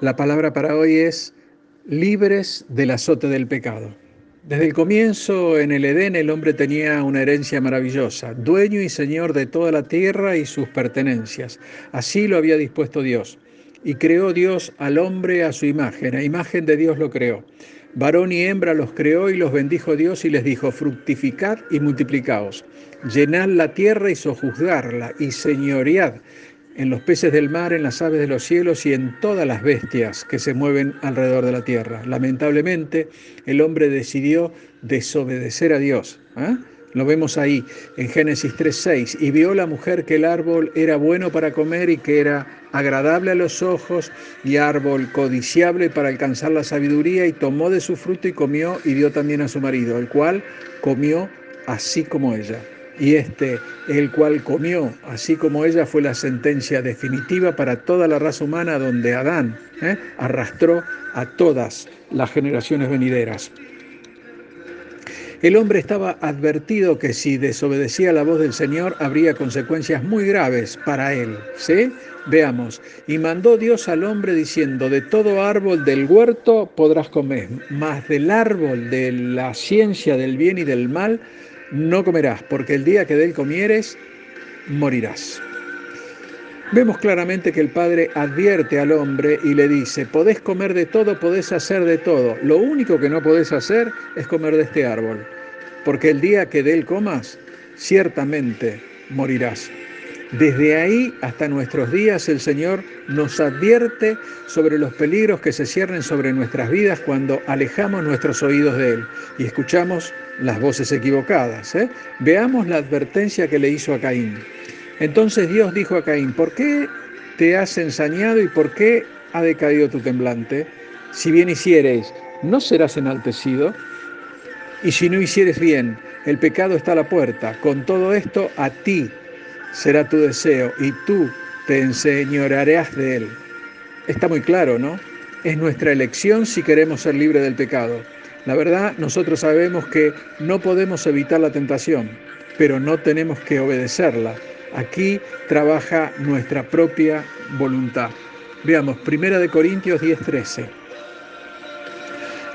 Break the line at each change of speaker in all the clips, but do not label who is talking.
La palabra para hoy es libres del azote del pecado. Desde el comienzo en el Edén el hombre tenía una herencia maravillosa, dueño y señor de toda la tierra y sus pertenencias. Así lo había dispuesto Dios. Y creó Dios al hombre a su imagen, a imagen de Dios lo creó. Varón y hembra los creó y los bendijo Dios y les dijo, fructificad y multiplicaos, llenad la tierra y sojuzgarla y señoread en los peces del mar, en las aves de los cielos y en todas las bestias que se mueven alrededor de la tierra. Lamentablemente, el hombre decidió desobedecer a Dios. ¿eh? Lo vemos ahí en Génesis 3:6. Y vio la mujer que el árbol era bueno para comer y que era agradable a los ojos y árbol codiciable para alcanzar la sabiduría y tomó de su fruto y comió y dio también a su marido, el cual comió así como ella y este, el cual comió, así como ella, fue la sentencia definitiva para toda la raza humana donde Adán ¿eh? arrastró a todas las generaciones venideras. El hombre estaba advertido que si desobedecía la voz del Señor habría consecuencias muy graves para él. ¿Sí? Veamos. Y mandó Dios al hombre diciendo, de todo árbol del huerto podrás comer, mas del árbol de la ciencia del bien y del mal no comerás, porque el día que de él comieres, morirás. Vemos claramente que el Padre advierte al hombre y le dice, podés comer de todo, podés hacer de todo. Lo único que no podés hacer es comer de este árbol, porque el día que de comas, ciertamente morirás. Desde ahí hasta nuestros días el Señor nos advierte sobre los peligros que se ciernen sobre nuestras vidas cuando alejamos nuestros oídos de Él y escuchamos las voces equivocadas. ¿eh? Veamos la advertencia que le hizo a Caín. Entonces Dios dijo a Caín, ¿por qué te has ensañado y por qué ha decaído tu temblante? Si bien hicieres, ¿no serás enaltecido? Y si no hicieres bien, el pecado está a la puerta. Con todo esto, a ti será tu deseo y tú te enseñorearás de él. Está muy claro, ¿no? Es nuestra elección si queremos ser libres del pecado. La verdad, nosotros sabemos que no podemos evitar la tentación, pero no tenemos que obedecerla. Aquí trabaja nuestra propia voluntad. Veamos, 1 Corintios 10:13.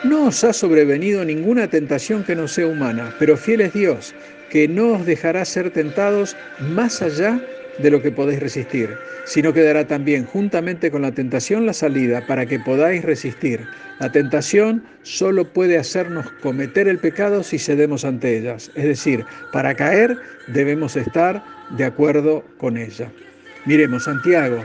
No os ha sobrevenido ninguna tentación que no sea humana, pero fiel es Dios, que no os dejará ser tentados más allá de lo que podéis resistir, sino que dará también juntamente con la tentación la salida para que podáis resistir. La tentación solo puede hacernos cometer el pecado si cedemos ante ellas, es decir, para caer debemos estar de acuerdo con ella. Miremos, Santiago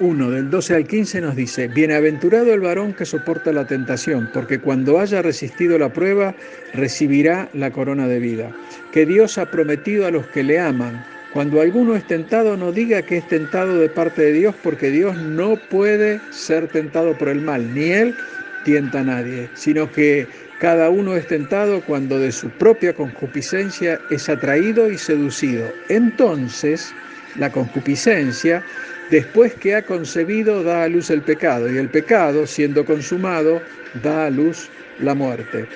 1 del 12 al 15 nos dice, Bienaventurado el varón que soporta la tentación, porque cuando haya resistido la prueba, recibirá la corona de vida, que Dios ha prometido a los que le aman. Cuando alguno es tentado, no diga que es tentado de parte de Dios, porque Dios no puede ser tentado por el mal, ni Él tienta a nadie, sino que cada uno es tentado cuando de su propia concupiscencia es atraído y seducido. Entonces, la concupiscencia Después que ha concebido, da a luz el pecado, y el pecado, siendo consumado, da a luz la muerte.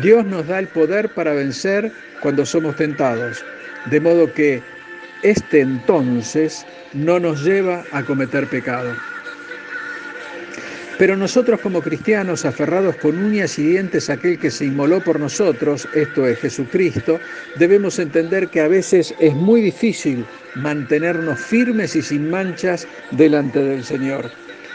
Dios nos da el poder para vencer cuando somos tentados, de modo que este entonces no nos lleva a cometer pecado. Pero nosotros como cristianos, aferrados con uñas y dientes a aquel que se inmoló por nosotros, esto es Jesucristo, debemos entender que a veces es muy difícil mantenernos firmes y sin manchas delante del Señor.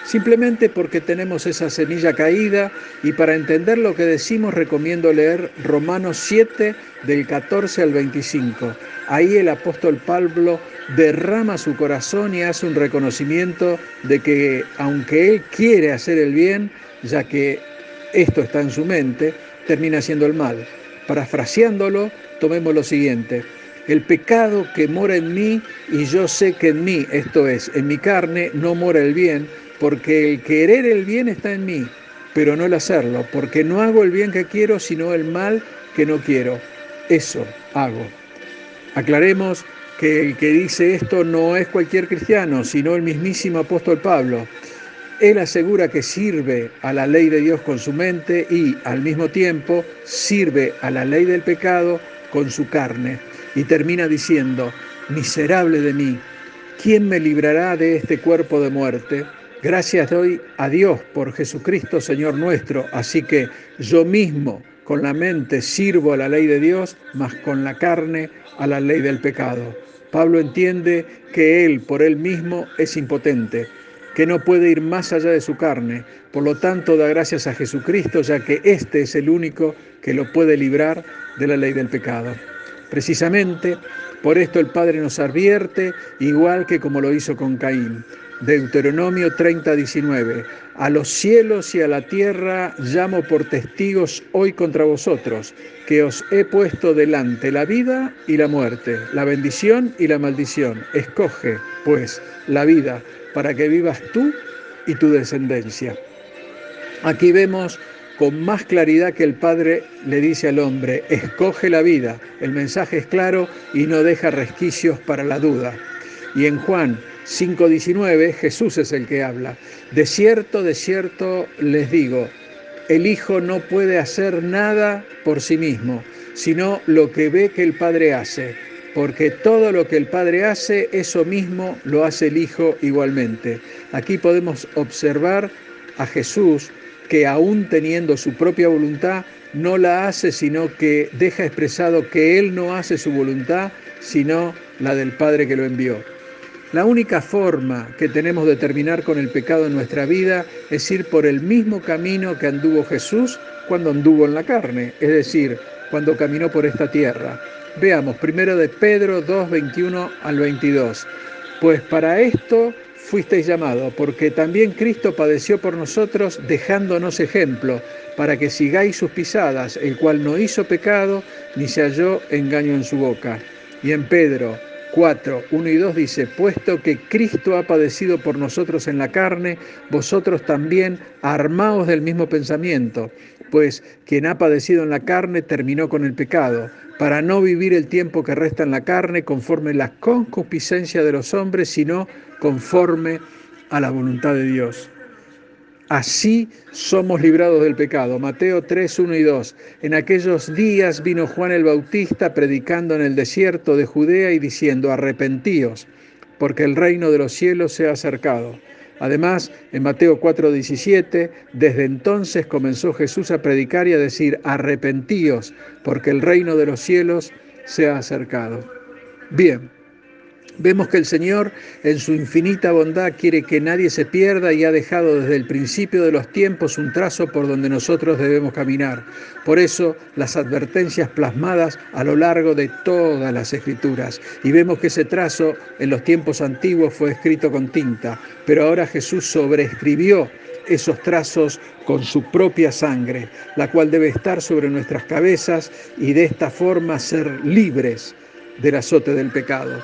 Simplemente porque tenemos esa semilla caída y para entender lo que decimos recomiendo leer Romanos 7 del 14 al 25. Ahí el apóstol Pablo derrama su corazón y hace un reconocimiento de que aunque él quiere hacer el bien, ya que esto está en su mente, termina haciendo el mal. Parafraseándolo, tomemos lo siguiente el pecado que mora en mí y yo sé que en mí, esto es, en mi carne, no mora el bien, porque el querer el bien está en mí, pero no el hacerlo, porque no hago el bien que quiero, sino el mal que no quiero. Eso hago. Aclaremos que el que dice esto no es cualquier cristiano, sino el mismísimo apóstol Pablo. Él asegura que sirve a la ley de Dios con su mente y al mismo tiempo sirve a la ley del pecado con su carne. Y termina diciendo, miserable de mí, ¿quién me librará de este cuerpo de muerte? Gracias doy a Dios por Jesucristo Señor nuestro, así que yo mismo con la mente sirvo a la ley de Dios, mas con la carne a la ley del pecado. Pablo entiende que él por él mismo es impotente, que no puede ir más allá de su carne, por lo tanto da gracias a Jesucristo, ya que éste es el único que lo puede librar de la ley del pecado. Precisamente por esto el Padre nos advierte, igual que como lo hizo con Caín. Deuteronomio 30, 19. A los cielos y a la tierra llamo por testigos hoy contra vosotros, que os he puesto delante la vida y la muerte, la bendición y la maldición. Escoge, pues, la vida para que vivas tú y tu descendencia. Aquí vemos con más claridad que el Padre le dice al hombre, escoge la vida. El mensaje es claro y no deja resquicios para la duda. Y en Juan 5.19 Jesús es el que habla. De cierto, de cierto les digo, el Hijo no puede hacer nada por sí mismo, sino lo que ve que el Padre hace, porque todo lo que el Padre hace, eso mismo lo hace el Hijo igualmente. Aquí podemos observar a Jesús que aún teniendo su propia voluntad, no la hace, sino que deja expresado que Él no hace su voluntad, sino la del Padre que lo envió. La única forma que tenemos de terminar con el pecado en nuestra vida es ir por el mismo camino que anduvo Jesús cuando anduvo en la carne, es decir, cuando caminó por esta tierra. Veamos, primero de Pedro 2, 21 al 22. Pues para esto fuisteis llamado, porque también Cristo padeció por nosotros, dejándonos ejemplo, para que sigáis sus pisadas, el cual no hizo pecado, ni se halló engaño en su boca. Y en Pedro 4, 1 y 2 dice, puesto que Cristo ha padecido por nosotros en la carne, vosotros también armaos del mismo pensamiento, pues quien ha padecido en la carne terminó con el pecado, para no vivir el tiempo que resta en la carne conforme la concupiscencia de los hombres, sino conforme a la voluntad de Dios. Así somos librados del pecado. Mateo 3, 1 y 2. En aquellos días vino Juan el Bautista predicando en el desierto de Judea y diciendo, arrepentíos, porque el reino de los cielos se ha acercado. Además, en Mateo 4, 17, desde entonces comenzó Jesús a predicar y a decir, arrepentíos, porque el reino de los cielos se ha acercado. Bien. Vemos que el Señor en su infinita bondad quiere que nadie se pierda y ha dejado desde el principio de los tiempos un trazo por donde nosotros debemos caminar. Por eso las advertencias plasmadas a lo largo de todas las escrituras. Y vemos que ese trazo en los tiempos antiguos fue escrito con tinta, pero ahora Jesús sobreescribió esos trazos con su propia sangre, la cual debe estar sobre nuestras cabezas y de esta forma ser libres del azote del pecado.